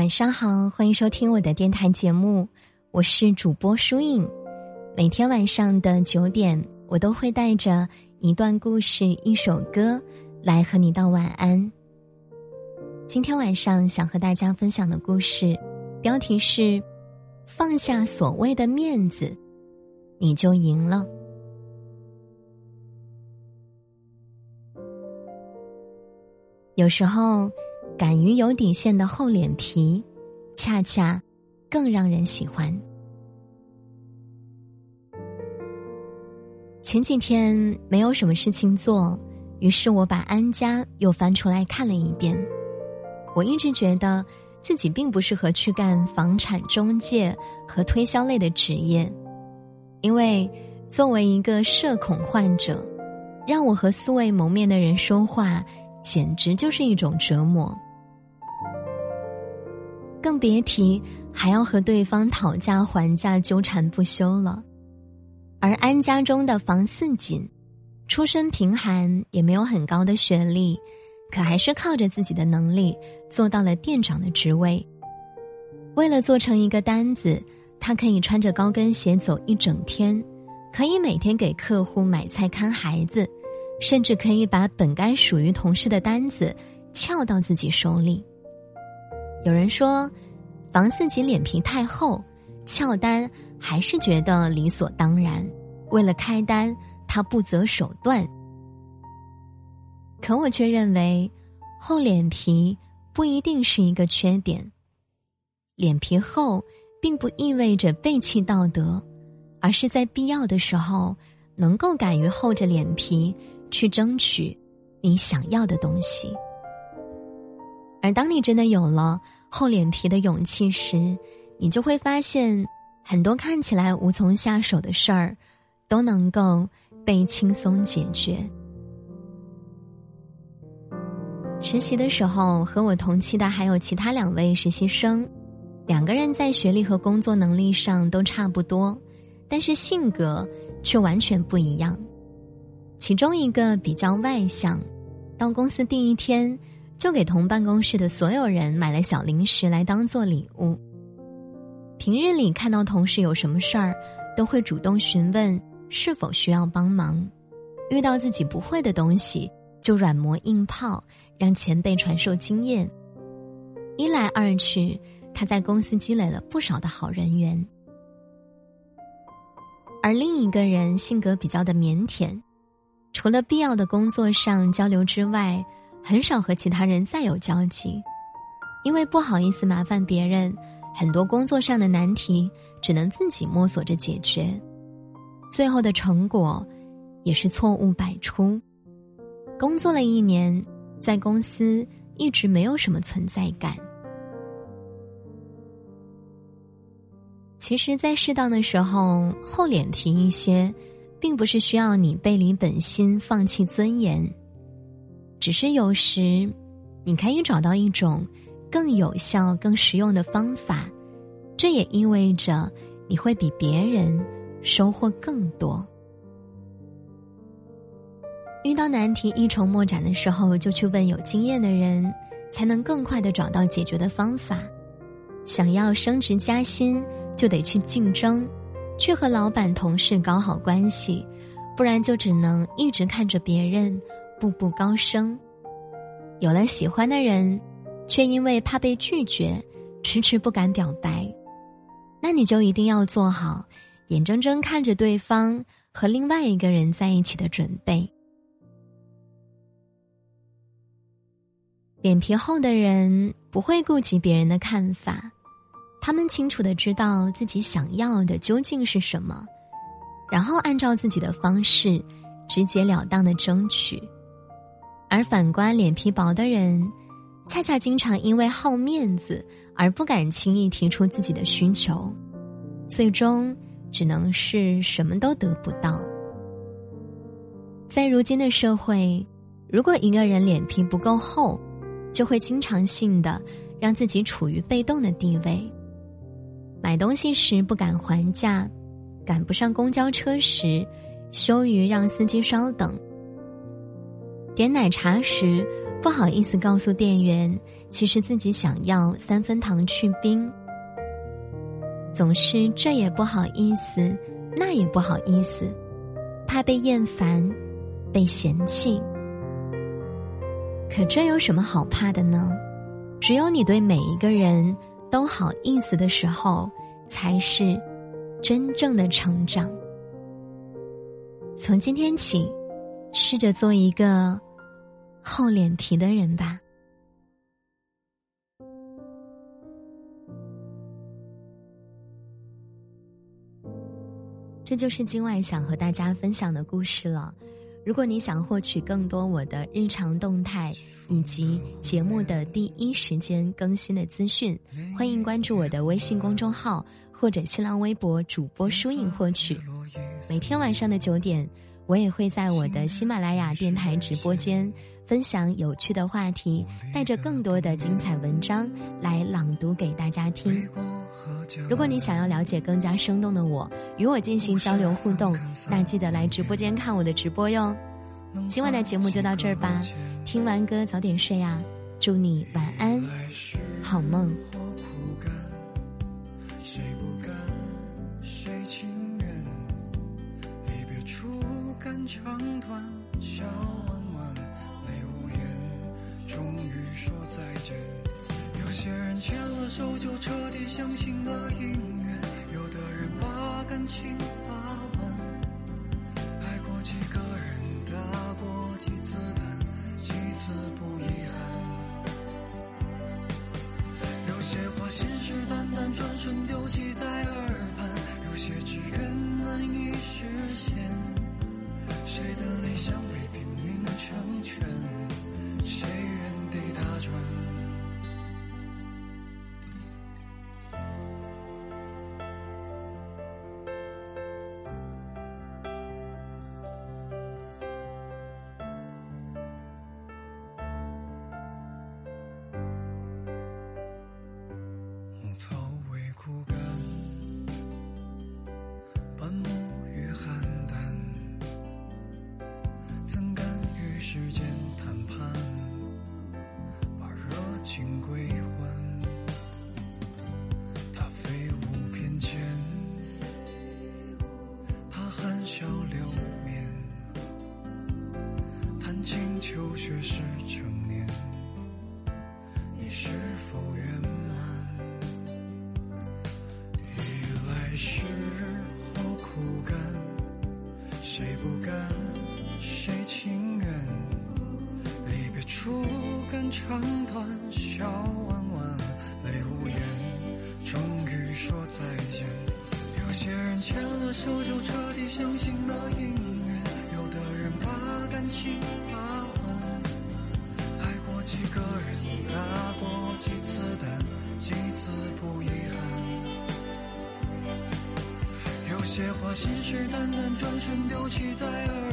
晚上好，欢迎收听我的电台节目，我是主播舒影。每天晚上的九点，我都会带着一段故事、一首歌来和你道晚安。今天晚上想和大家分享的故事，标题是“放下所谓的面子，你就赢了”。有时候。敢于有底线的厚脸皮，恰恰更让人喜欢。前几天没有什么事情做，于是我把《安家》又翻出来看了一遍。我一直觉得自己并不适合去干房产中介和推销类的职业，因为作为一个社恐患者，让我和素未谋面的人说话，简直就是一种折磨。更别提还要和对方讨价还价、纠缠不休了。而安家中的房似锦，出身贫寒，也没有很高的学历，可还是靠着自己的能力做到了店长的职位。为了做成一个单子，他可以穿着高跟鞋走一整天，可以每天给客户买菜、看孩子，甚至可以把本该属于同事的单子撬到自己手里。有人说，房四锦脸皮太厚，翘单还是觉得理所当然。为了开单，他不择手段。可我却认为，厚脸皮不一定是一个缺点。脸皮厚，并不意味着背弃道德，而是在必要的时候，能够敢于厚着脸皮去争取你想要的东西。而当你真的有了厚脸皮的勇气时，你就会发现，很多看起来无从下手的事儿，都能够被轻松解决。实习的时候，和我同期的还有其他两位实习生，两个人在学历和工作能力上都差不多，但是性格却完全不一样。其中一个比较外向，到公司第一天。就给同办公室的所有人买了小零食来当做礼物。平日里看到同事有什么事儿，都会主动询问是否需要帮忙。遇到自己不会的东西，就软磨硬泡，让前辈传授经验。一来二去，他在公司积累了不少的好人缘。而另一个人性格比较的腼腆，除了必要的工作上交流之外。很少和其他人再有交集，因为不好意思麻烦别人，很多工作上的难题只能自己摸索着解决，最后的成果也是错误百出。工作了一年，在公司一直没有什么存在感。其实，在适当的时候厚脸皮一些，并不是需要你背离本心、放弃尊严。只是有时，你可以找到一种更有效、更实用的方法，这也意味着你会比别人收获更多。遇到难题一筹莫展的时候，就去问有经验的人，才能更快的找到解决的方法。想要升职加薪，就得去竞争，去和老板、同事搞好关系，不然就只能一直看着别人。步步高升，有了喜欢的人，却因为怕被拒绝，迟迟不敢表白，那你就一定要做好眼睁睁看着对方和另外一个人在一起的准备。脸皮厚的人不会顾及别人的看法，他们清楚的知道自己想要的究竟是什么，然后按照自己的方式，直截了当的争取。而反观脸皮薄的人，恰恰经常因为好面子而不敢轻易提出自己的需求，最终只能是什么都得不到。在如今的社会，如果一个人脸皮不够厚，就会经常性的让自己处于被动的地位。买东西时不敢还价，赶不上公交车时，羞于让司机稍等。点奶茶时不好意思告诉店员，其实自己想要三分糖去冰。总是这也不好意思，那也不好意思，怕被厌烦，被嫌弃。可这有什么好怕的呢？只有你对每一个人都好意思的时候，才是真正的成长。从今天起，试着做一个厚脸皮的人吧。这就是今晚想和大家分享的故事了。如果你想获取更多我的日常动态以及节目的第一时间更新的资讯，欢迎关注我的微信公众号或者新浪微博主播疏影获取。每天晚上的九点，我也会在我的喜马拉雅电台直播间分享有趣的话题，带着更多的精彩文章来朗读给大家听。如果你想要了解更加生动的我，与我进行交流互动，那记得来直播间看我的直播哟。今晚的节目就到这儿吧，听完歌早点睡啊，祝你晚安，好梦。长段笑弯弯，泪无言，终于说再见。有些人牵了手就彻底相信了姻缘，有的人把感情把玩，爱过几个人，打过几次弹，几次不遗憾。有些话信誓旦旦，转瞬丢弃在草为枯干，半木越寒淡，怎敢与时间谈判？把热情归还。他飞舞翩跹，他含笑流面，谈情求学时成离别处肝肠断，笑弯弯，泪无言，终于说再见。有些人牵了手就彻底相信了姻缘，有的人把感情把玩，爱过几个人，打过几次弹，几次不遗憾。有些话信誓旦旦，转瞬丢弃在耳